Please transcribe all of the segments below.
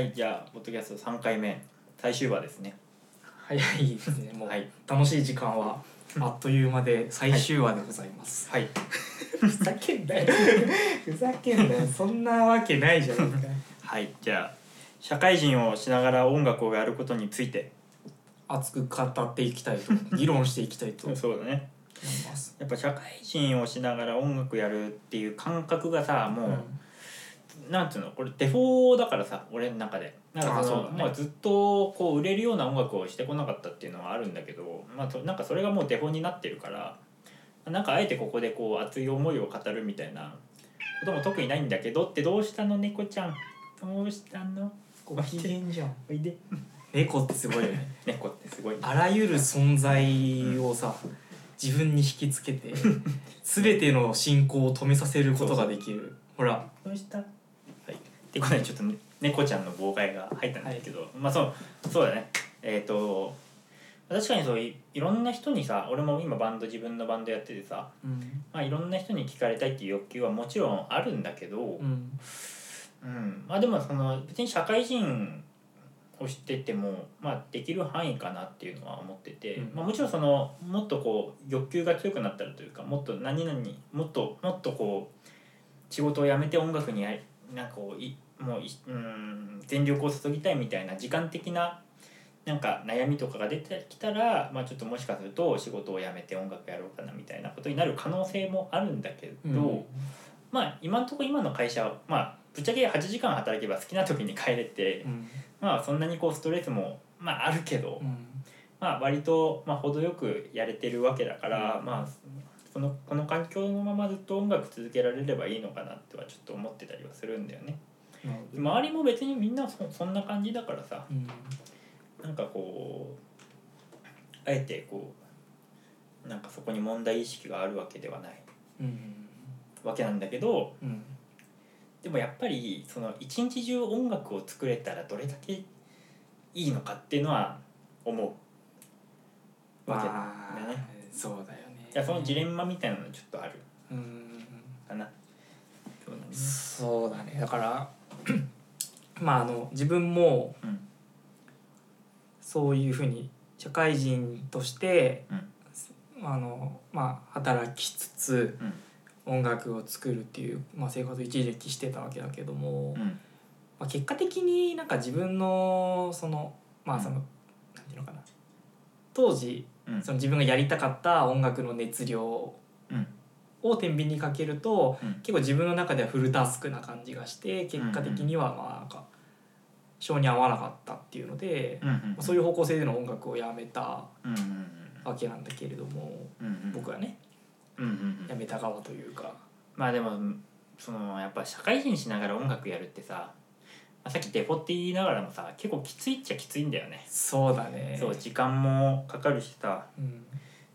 はいじゃあポッドキャスト3回目最終話ですね。早いですねもう、はい。楽しい時間はあっという間で最終話でございます、はい。ふざけんなよ。ふざけんなよ。そんなわけないじゃないか。はいじゃあ社会人をしながら音楽をやることについて。熱く語っていきたいと。議論していきたいと。思 いそうだね。ます。やっぱ社会人をしながら音楽やるっていう感覚がさもう、なんていうのこれデフォだからさ俺の中で。なんかそのまあ、ずっとこう売れるような音楽をしてこなかったっていうのはあるんだけど、まあ、そなんかそれがもうデフォになってるからなんかあえてここでこう熱い思いを語るみたいなことも特にないんだけどってどうしたの猫ちゃん。どうしたの？ご機嫌じゃん。おいで。猫ってすごいよね。猫ってすごいあらゆる存在をさ自分に引きつけて 全ての進行を止めさせることができる。ほら。どうした？はいってことでちょっとね猫ちゃんの妨害が入ったんですけど、まあそうそうだね。えっ、と確かにそういいろんな人にさ俺も今バンド自分のバンドやっててさ、うん。まあ、いろんな人に聞かれたいっていう欲求はもちろんあるんだけど、うん。うん。まあでもその別に社会人をしてても、まあ、できる範囲かなっていうのは思ってて、うん。まあ、もちろんそのもっとこう欲求が強くなったらというかもっと何々もっともっとこう仕事を辞めて音楽になんかこういもういうん全力を注ぎたいみたいな時間的ななんか悩みとかが出てきたら、まあ、ちょっともしかすると仕事を辞めて音楽やろうかなみたいなことになる可能性もあるんだけど、うん。まあ今のところ今の会社はまあぶっちゃけ8時間働けば好きな時に帰れて、うん。まあそんなにこうストレスもまああるけど、うん。まあ割とまあ程よくやれてるわけだから、うん。まあそのこの環境のままずっと音楽続けられればいいのかなってはちょっと思ってたりはするんだよね。周りも別にみんなそそんな感じだからさ。うん。なんかこうあえてこうなんかそこに問題意識があるわけではない。うん。わけなんだけどうん。でもやっぱりその一日中音楽を作れたらどれだけいいのかっていうのは思う。わけまあだね。そうだよね。いやそのジレンマみたいなのちょっとある。うん。かな。そうだね。そうだね。だからまああの自分もうん。そういうふうに社会人として、あのまあ働きつつうん。音楽を作るっていう、まあ、生活を一時期してたわけだけども、うん。まあ、結果的になんか自分のそのまあその、うん。なんていうのかな。当時うん。その自分がやりたかった音楽の熱量うんを天秤にかけると、うん。結構自分の中ではフルタスクな感じがして結果的にはまあなんか性に合わなかったっていうので、うんうんまあそういう方向性での音楽をやめたわけなんだけれども、うんうん。僕はねうんうん。やめた側というか。まあでもそのやっぱ社会人しながら音楽やるってさ、まあ、さっきデフォって言いながらもさ結構きついっちゃきついんだよね。そうだね。そう時間もかかるしさ、うん。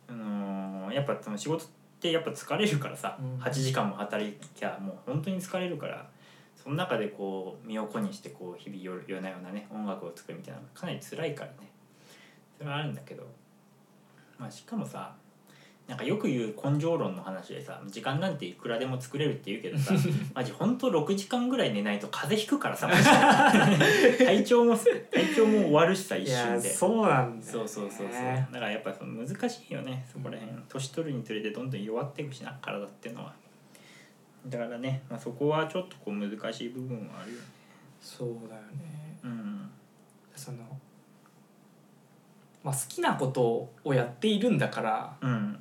あのーやっぱその仕事ってやっぱ疲れるからさ、うん。8時間も働きゃもう本当に疲れるからその中でこう身を粉にしてこう日々夜夜な夜なね音楽を作るみたいなのがかなり辛いからね。それはあるんだけどまあしかもさなんかよく言う根性論の話でさ時間なんていくらでも作れるって言うけどさ マジ本当6時間ぐらい寝ないと風邪ひくからさ 体調も体調も終わるしさ一瞬で。そうなんだよ、ね、そうそうそうそう。だからやっぱその難しいよねそこら辺。年取るにつれてどんどん弱っていくしな体っていうのは。だからね、まあ、そこはちょっとこう難しい部分はあるよね。そうだよね。うん。そのまあ好きなことをやっているんだからうん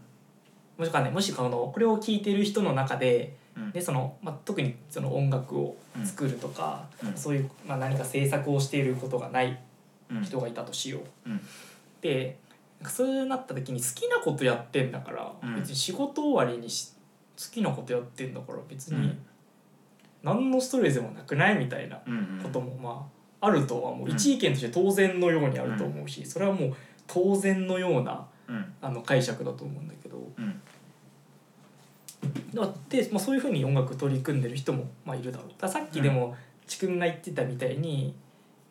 もしくはねもしこのこれを聞いてる人の中でうん。でその、まあ、特にその音楽を作るとか、うん。そういう、まあ、何か制作をしていることがないうん。人がいたとしよう。うん。でそうなった時に好きなことやってんだから、うん。別に仕事終わりにし好きなことやってんだから別にうん。何のストレスもなくないみたいなうんこともまああるとはもう。うん。一意見として当然のようにあると思うしそれはもう当然のようなうん。あの解釈だと思うんだけどうんだって、まあ、そういうふうに音楽取り組んでる人もまあいるだろう。ださっきでもちくんが言ってたみたいに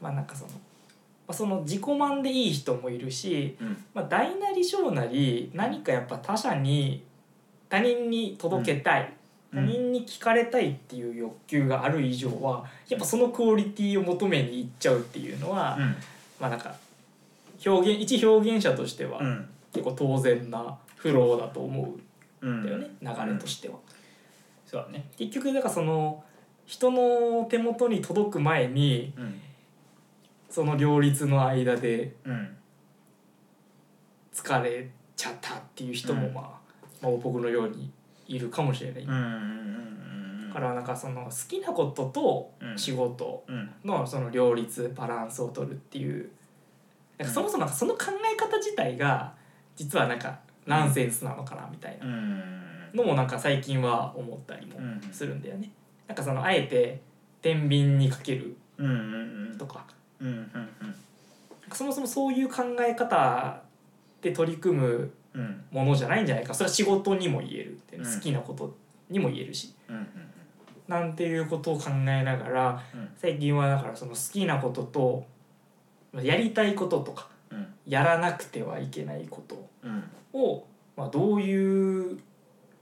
まあなんかその,、まあ、その自己満でいい人もいるし、うん。まあ、大なり小なり何かやっぱ他者に他人に届けたい、うん。他人に聞かれたいっていう欲求がある以上はやっぱそのクオリティを求めにいっちゃうっていうのは、うん。まあなんか表現一表現者としてはうん。結構当然なフローだと思うだよね、流れとしては。そうだね。結局だからその人の手元に届く前にうんその両立の間でうん。疲れちゃったっていう人もうん。まあ、まあ僕のようにいるかもしれない。うんうんうんうん。だからなんかその好きなこととうん。仕事うん。のその両立バランスを取るっていう。なんかそもそもなんかその考え方自体が実はなんかナンセンスなのかなみたいなのもなんか最近は思ったりもするんだよね。なんかそのあえて天秤にかけるとかそもそもそういう考え方で取り組むものじゃないんじゃないかそれは仕事にも言えるって好きなことにも言えるしなんていうことを考えながら最近はだからその好きなこととやりたいこととかやらなくてはいけないことを、まあ、どういう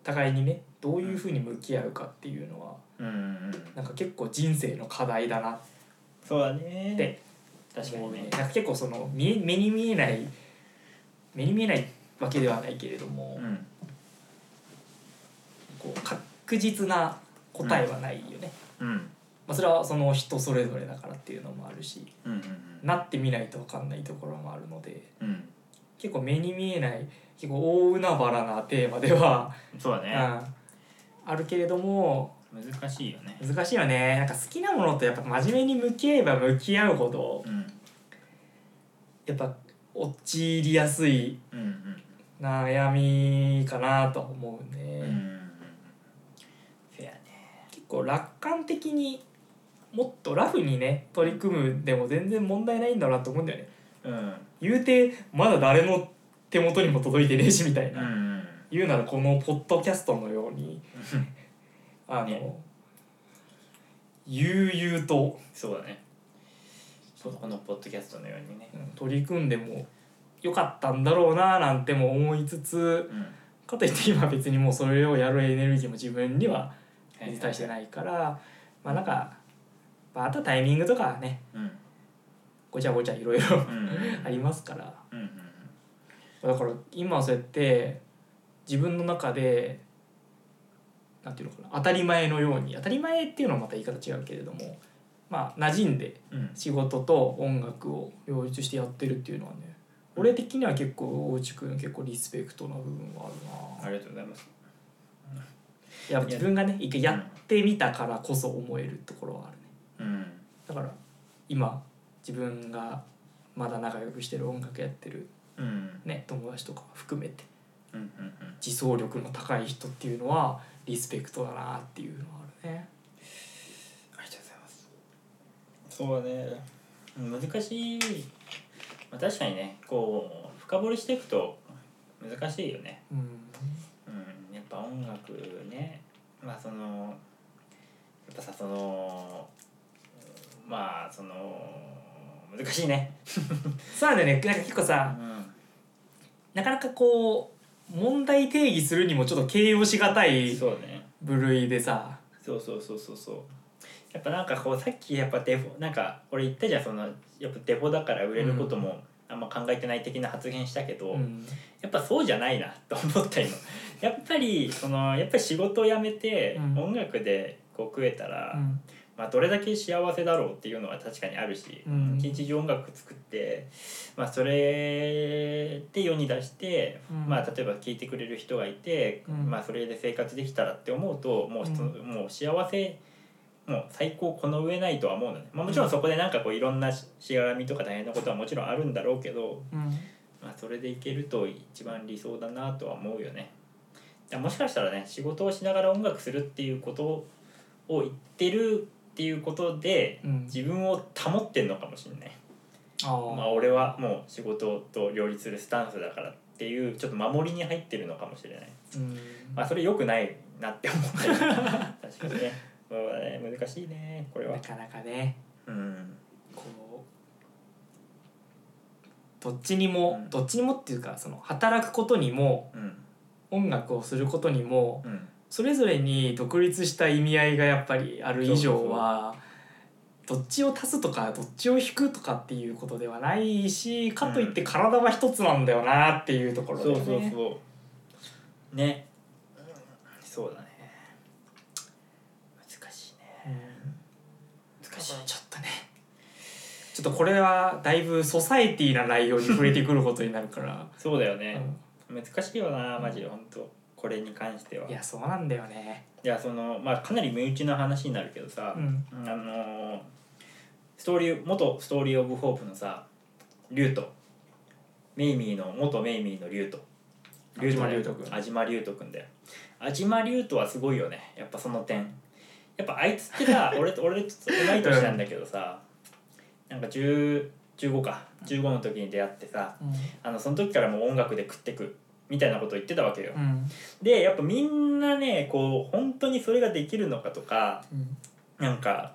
互いにねどういうふうに向き合うかっていうのはうん。うんなんか結構人生の課題だな。そうだね。で確かにね。なんか結構その見え目に見えない目に見えないわけではないけれども、うん。こう確実な答えはないよね、うん。まあ、それはその人それぞれだからっていうのもあるしうんうんなってみないと分かんないところもあるのでうん結構目に見えない結構大海原なテーマでは、うん、そうだね。あるけれども難しいよね。難しいよね。なんか好きなものとやっぱ真面目に向き合えば向き合うほどうん。やっぱ陥りやすいうんうん。悩みかなとは思うね、うんうんね。結構楽観的にもっとラフにね取り組むでも全然問題ないんだなと思うんだよね。うん言うてまだ誰の手元にも届いてねえしみたいな、うん言うならこのポッドキャストのように あの、ね悠々と、そうだね。このポッドキャストのようにね。うん取り組んでもよかったんだろうななんても思いつつうん。かといって今別にもうそれをやるエネルギーも自分には対していないからまあなんか、まあ、あとはタイミングとかはね。うんごちゃごちゃいろいろうん。ありますから。うんうんだから今そうやって自分の中でなんていうのかな当たり前のように当たり前っていうのはまた言い方違うけれどもまあ馴染んでうん。仕事と音楽を両立してやってるっていうのはね俺的には結構大内くん結構リスペクトな部分はああるりがとうございます。なやっぱ自分がね一回やってみたからこそ思えるところはあるね。うん。だから今自分がまだ仲良くしてる音楽やってるうん。ね友達とか含めて。うんうんうん。自走力の高い人っていうのはリスペクトだなっていうのはあるね。ありがとうございます。そうだね。難しい、まあ、確かにねこう深掘りしていくと難しいよね。うん。うん。やっぱ音楽ね。まあそのやっぱさそのまあその難しいね。そうなんだよね。なんか結構うさん。なかなかこう問題定義するにもちょっと形容しがたいそうね。部類でさ。そうそうそうそうそう。やっぱなんかこうさっきやっぱデフォなんか俺言ったじゃんそのやっぱデフォだから売れることもあんま考えてない的な発言したけど、うん。やっぱそうじゃないなと思った今。やっぱりそのやっぱり仕事を辞めてうん。音楽でこう食えたら、うんまあ、どれだけ幸せだろうっていうのは確かにあるし、うん。一日中音楽作って、まあ、それで世に出して、うん。まあ、例えば聴いてくれる人がいて、うん。まあ、それで生活できたらって思うともう,、うん。もう幸せもう最高この上ないとは思うのね、まあ、もちろんそこでなんかこういろんなししがらみとか大変なことはもちろんあるんだろうけど、うん。まあ、それでいけると一番理想だなとは思うよね。もしかしたらね仕事をしながら音楽するっていうことを言ってるっていうことでうん自分を保ってんのかもしれない。あーまあ俺はもう仕事と両立するスタンスだからっていうちょっと守りに入ってるのかもしれない。うんまあそれ良くないなって思ったよ確かにね。ね難しいねこれはな。かなかねうん。こうどっちにも、うんどっちにもっていうかその働くことにもうん音楽をすることにもうんそれぞれに独立した意味合いがやっぱりある以上はどっちを足すとかどっちを引くとかっていうことではないしかといって体は一つなんだよなっていうところで、そうねそうそう。ね。そうだね。難しいね。うん。難しい。ちょっとね。ちょっとこれはだいぶソサエティな内容に触れてくることになるから、そうだようね、ん。難しいよなマジで本当これに関しては。いやそうなんだよね。いやそのまあかなり身内の話になるけどさ、うん。あのーストーリー元ストーリー・オブ・ホープのさリュウトメイミーの元メイミーのリュウト安島竜斗君安島竜斗君だよ。安島竜斗はすごいよね。やっぱその点。やっぱあいつってさ 俺と俺と同い年なんだけどさなんか10 15か。15の時に出会ってさあのその時からもう音楽で食ってくみたいなことを言ってたわけよ。うん。でやっぱみんなねこう本当にそれができるのかとかうん。なんか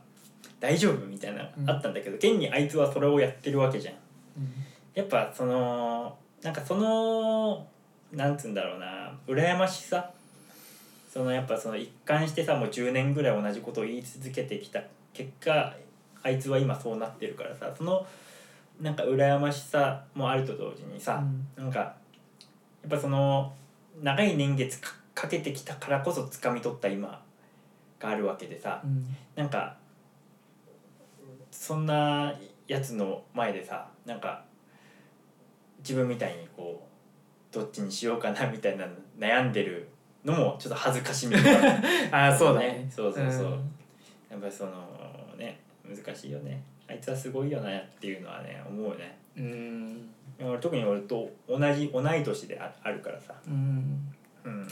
大丈夫みたいなのうん。あったんだけど、現にあいつはそれをやってるわけじゃん。うん。やっぱそのなんかそのなんつうんだろうな羨ましさ。そのやっぱその一貫してさもう10年ぐらい同じことを言い続けてきた。結果あいつは今そうなってるからさ。そのなんか羨ましさもあると同時にさ、なんかやっぱその長い年月かかけてきたからこそ掴み取った今があるわけでさうん。なんかそんなやつの前でさなんか自分みたいにこうどっちにしようかなみたいな悩んでるのもちょっと恥ずかしみがあ あそうだね。そうそうそう、ん。やっぱりそのね難しいよね。あいつはすごいよなっていうのはね思うよねうん。俺特に俺と同じ同い年でああるからさ。うん。うん。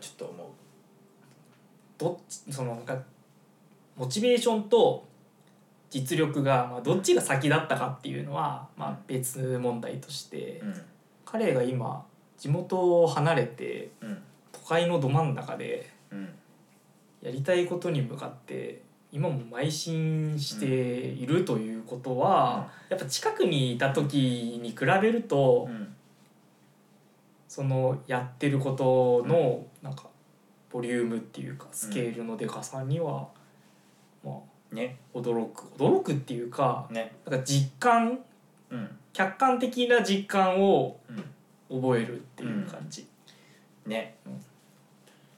ちょっと思うどっちそのなんかモチベーションと実力が、まあ、どっちが先だったかっていうのは、まあ、別問題として、うん。彼が今地元を離れてうん。都会のど真ん中でうん。やりたいことに向かって今も邁進しているということは、やっぱ近くにいた時に比べると、うん。そのやってることのなんかボリュームっていうかスケールのでかさには、まあね。驚く。驚くっていうかね。なんか実感うん。客観的な実感をうん。覚えるっていう感じ、ね、うん。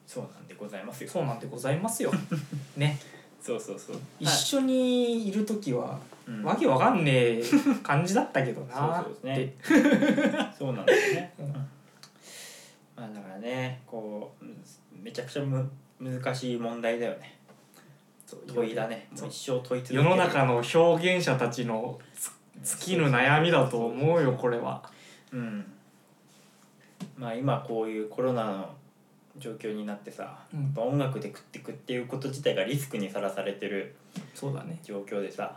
そうなんでございますよ。そうなんでございますよ。ねそうそうそう。一緒にいる時はうん。わけわかんねえ感じだったけどなそうそうって そうなんだよね、うん。まあだからねこううんめちゃくちゃむ難しい問題だよね。そう問いだね。そう。もう一生問い続ける。世の中の表現者たちのつ尽きぬ悩みだと思うよこれは。うん。まあ今こういうコロナの状況になってさ、うん。やっぱ音楽で食ってくっていうこと自体がリスクにさらされてるそうだね。状況でさ、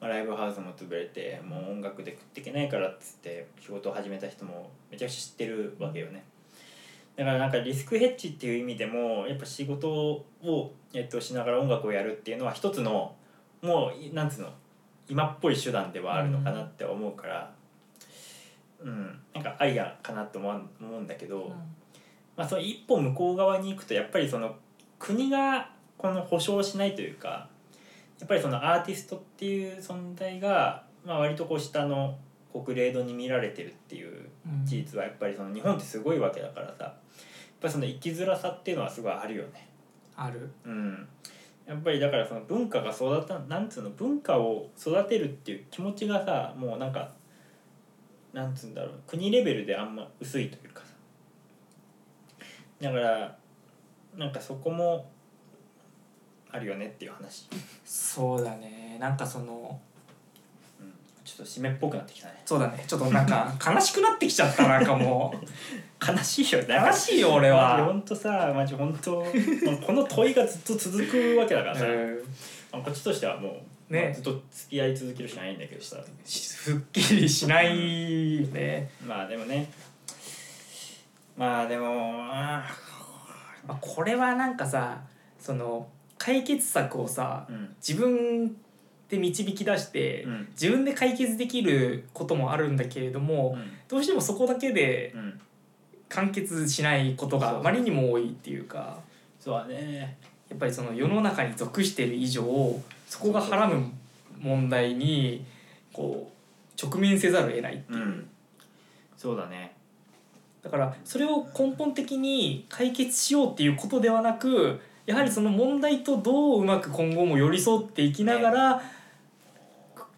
まあ、ライブハウスも潰れてもう音楽で食っていけないからっつって仕事を始めた人もめちゃくちゃ知ってるわけよね。だからなんかリスクヘッジっていう意味でもやっぱ仕事を、えっと、しながら音楽をやるっていうのは一つのもうなんつうの今っぽい手段ではあるのかなって思うからうん、なんかアイデアかなと思う思うんだけど、まあ、その一歩向こう側に行くとやっぱりその国がこの保証しないというかやっぱりそのアーティストっていう存在が、まあ、割とこう下のこうグレードに見られてるっていううん。事実はやっぱりその日本ってすごいわけだからさやっぱりその生きづらさっていうのはすごいあるよね。ある。うん、やっぱりだからその文化が育たなんつうの文化を育てるっていう気持ちがさもうなんかなんつうんだろう国レベルであんま薄いというかさだからなんかそこもあるよねっていう話、そうだね。なんかそのうん、ちょっと締めっぽくなってきたね。そうだね。ちょっとなんか 悲しくなってきちゃった。なんかも悲しいよ悲しいよ俺は。本当さマジ本当もうこの問いがずっと続くわけだからさ、こっちとしてはもう、ね。まあずっと付き合い続けるしかないんだけどさ。すっきりしないよね。まあでもねまあでもあまあ、これはなんかさその解決策をさーうん。自分で導き出して、うん。自分で解決できることもあるんだけれども、どうしてもそこだけでうん。完結しないことがあまりにも多いっていうか。そうだね。やっぱりその世の中に属してる以上そこがはらむ問題にこう直面せざるを得ないっていう、うん。そうだねだからそれを根本的に解決しようっていうことではなくやはりその問題とどううまく今後も寄り添っていきながら、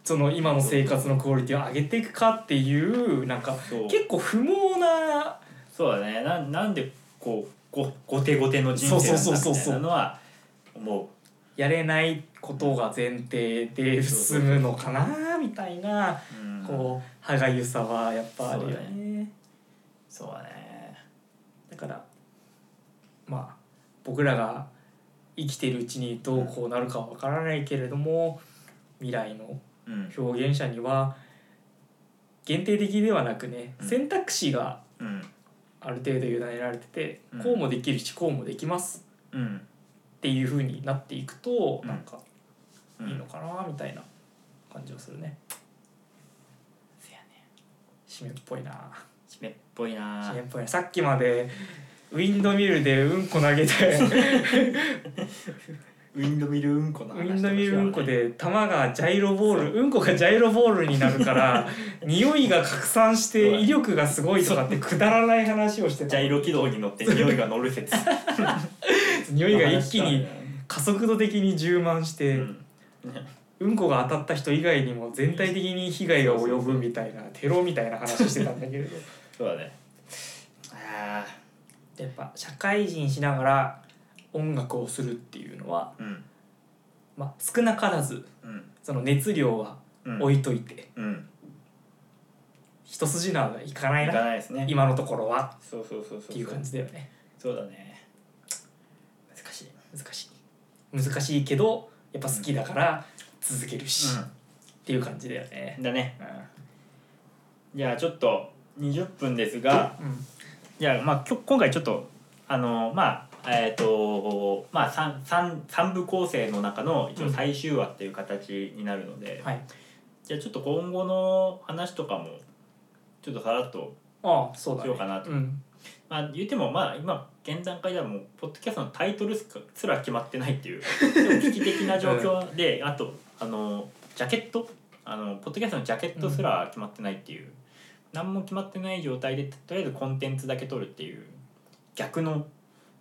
その今の生活のクオリティを上げていくかっていうなんか結構不毛なそうだね。ななんでこうご後手後手の人生なんだそうそうそうそうみたいなのは思やれないことが前提で進むのかなみたいなこう歯がゆさはやっぱあるよね。そうだね。だからまあ僕らが生きてるうちにどうこうなるかは分からないけれども未来のうん表現者には限定的ではなくねうん。選択肢がうんある程度委ねられててうん。こうもできるしこうもできますうんっていう風になっていくとうん。なんかうんいいのかなみたいな感じはするね。せやね。締めっぽいな。締め。っぽいな。っぽいな。さっきまでウィンドミルでうんこ投げて。ウィンドミルうんこのウ話ィンドミルうんこで玉がジャイロボールう。んこがジャイロボールになるから匂いが拡散して威力がすごいとかってくだらない話をしてジャイロ軌道に乗って匂いが乗る説。匂いが一気に加速度的に充満して、うん。うんこが当たった人以外にも全体的に被害が及ぶみたいなテロみたいな話してたんだけれどそうだね。あやっぱ社会人しながら音楽をするっていうのは、ーうん。まあ、少なからずうん。その熱量はうん。置いといて、うん。一筋縄がいかないいなかないですね。今のところは。そうそうそうそうっていう感じだよね。そうだね。難しい。難しい。難しいけどやっぱ好きだから続けるし、っていう感じだよね。うんだね。うじゃあちょっと20分ですがん、うん。じゃあまあきょ今回ちょっとあのまあえっ、とまあ 3, 三三部構成の中の一応最終話っていう形になるので、はい。じゃあちょっと今後の話とかもちょっとさらっとしようかなと。うん。まあ言ってもまあ今現段階ではもうポッドキャストのタイトルすら決まってないっていう 危機的な状況で、あとあのジャケット？あのポッドキャストのジャケットすら決まってないっていう、何も決まってない状態でとりあえずコンテンツだけ取るっていう逆の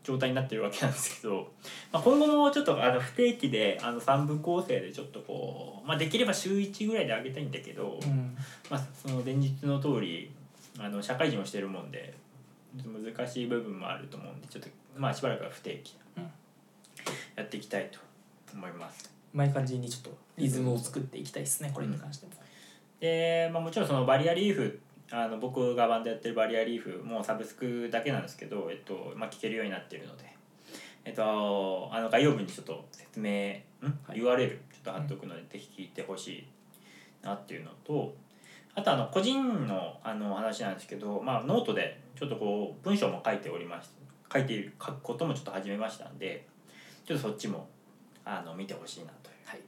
状態になってるわけなんですけど、まあ、今後もちょっとあの不定期であの3部構成でちょっとこう、まあ、できれば週1ぐらいで上げたいんだけど、うん。まあ、その前日の通りあの社会人をしてるもんで難しい部分もあると思うんでちょっとまあしばらくは不定期うん。やっていきたいと思います。うまい感じにちょっとリズムを作っていきたいですねこれに関しても、で、まあ、もちろんそのバリアリーフあの僕がバンドやってるバリアリーフもサブスクだけなんですけど、えっとまあ、聞けるようになってるので、えっと、あの概要文にちょっと説明ん、はい。URL ちょっと貼っとくので、ぜひ聞いてほしいなっていうのとあとあの個人のあの話なんですけど、まあ、ノートでちょっとこう文章も書いておりまし書いている書くこともちょっと始めましたんでちょっとそっちもあの見てほしいなというはい。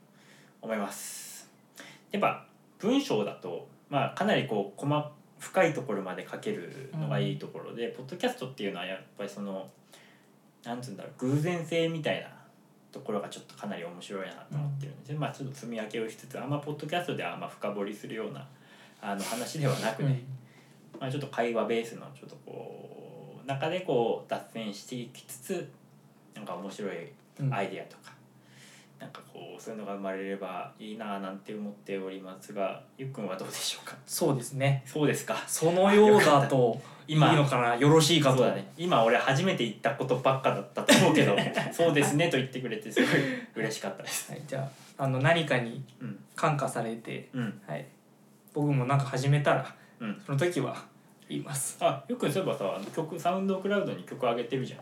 思います。やっぱ文章だと、まあ、かなりこう細深いところまで書けるのがいいところで、ポッドキャストっていうのはやっぱりそのなんつうんだろう偶然性みたいなところがちょっとかなり面白いなと思ってるんですよ、まあちょっと積み分けをしつつあんまポッドキャストではあんま深掘りするようなあの話ではなくね、まあ、ちょっと会話ベースのちょっとこう中でこう脱線していきつつなんか面白いうんアイデアとか、なんかこうそういうのが生まれればいいななんて思っておりますがゆっくんはどうでしょうか？そうですね。そうですか？そのようだといい今のかな？よろしいかと。ね。今俺初めて言ったことばっかだったと思うけど。そうですねと言ってくれてすごい嬉しかったです。はい、じゃああの何かにうん。感化されて、うん。はい、僕もなんか始めたらうん。その時は言います。あゆっくんそういえばさ曲サウンドクラウドに曲上げてるじゃん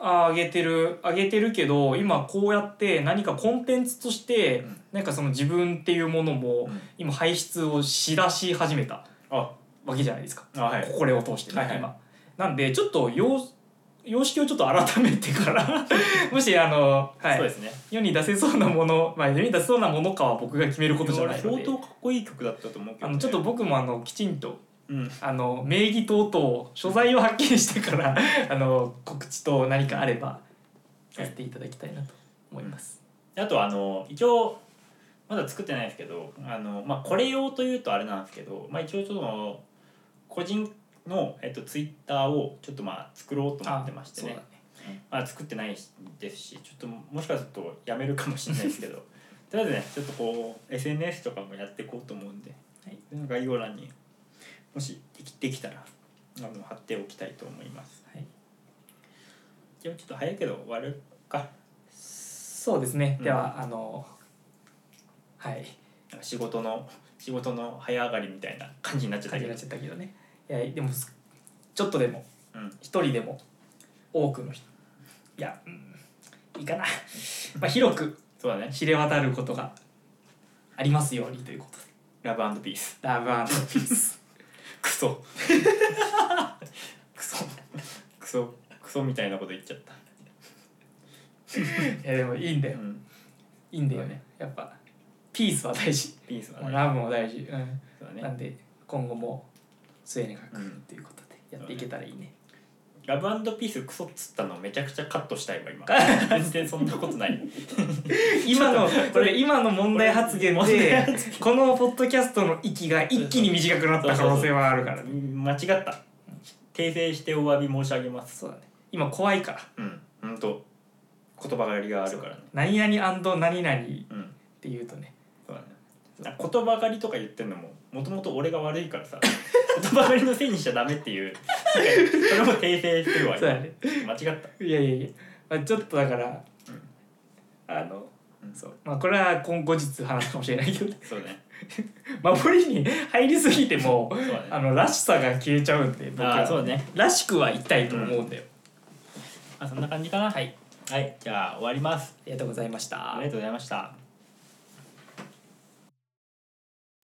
あげてる上げてるけど今こうやって何かコンテンツとして、うん。なんかその自分っていうものもうん。今排出をしだし始めたあ。わけじゃないですか、あはい。これを通してね、はいはい。今。なんでちょっと様様式をちょっと改めてから もしあの、はい、そうですね。世に出せそうなもの、まあ、世に出せそうなものかは僕が決めることじゃないので。相当かっこいい曲だったと思うけど、ね、あのちょっと僕もあのきちんとうん。あの名義等々所在をはっきりしてからあの告知と何かあればさせていただきたいなと思います。あとあの一応まだ作ってないですけどあの、まあ、これ用というとあれなんですけど、まあ、一応ちょっと個人の、えっと、ツイッターをちょっとまあ作ろうと思ってましてね。そうだまあ、作ってないですしちょっともしかするとやめるかもしれないですけど。とりあえずねちょっとこう SNS とかもやっていこうと思うんで、はい、概要欄にもしできできたらあの貼っておきたいと思います。はいじゃあちょっと早いけど終わるかそうですね。うんではあのはい仕事の仕事の早上がりみたいな感じになっちゃったけど感じになっちゃったけどね。いやでもすちょっとでもうん一人でも多くの人いや、うん、いいかな。まあ広くそうだね知れ渡ることがありますようにということで。ラブピースラブピース。クソクソクソクソみたいなこと言っちゃったいやでもいいんだよ。うんいいんだよね。やっぱピースは大事。ピースはねラブも大事。うん。そうだねなんで今後も末永くということでやっていけたらいいね。ラブピースクソっつったのめちゃくちゃカットしたいわ今。全然そんなことない。今のこれ今の問題発言で発このポッドキャストの息が一気に短くなった可能性はあるからね。間違った。訂正してお詫び申し上げます。そうだね。今怖いから。うんほんと言葉狩りがあるからね。何々何々っうんて言うとね。そうだね。言葉狩りとか言ってんのももともと俺が悪いからさ言葉狩りのせいにしちゃダメっていうそれも訂正してるわそうだね。間違った。いやいやいや。まあちょっとだから、うん。あの、うん。そう。まあこれは今後日話すかもしれないけど、そうね。守りに入りすぎてもそうだね。あのらしさが消えちゃうんで僕は。ああそうね。らしくはいたいと思うんだよ。まあそんな感じかな。はい。はい。じゃあ終わります。ありがとうございました。あり。がとうございました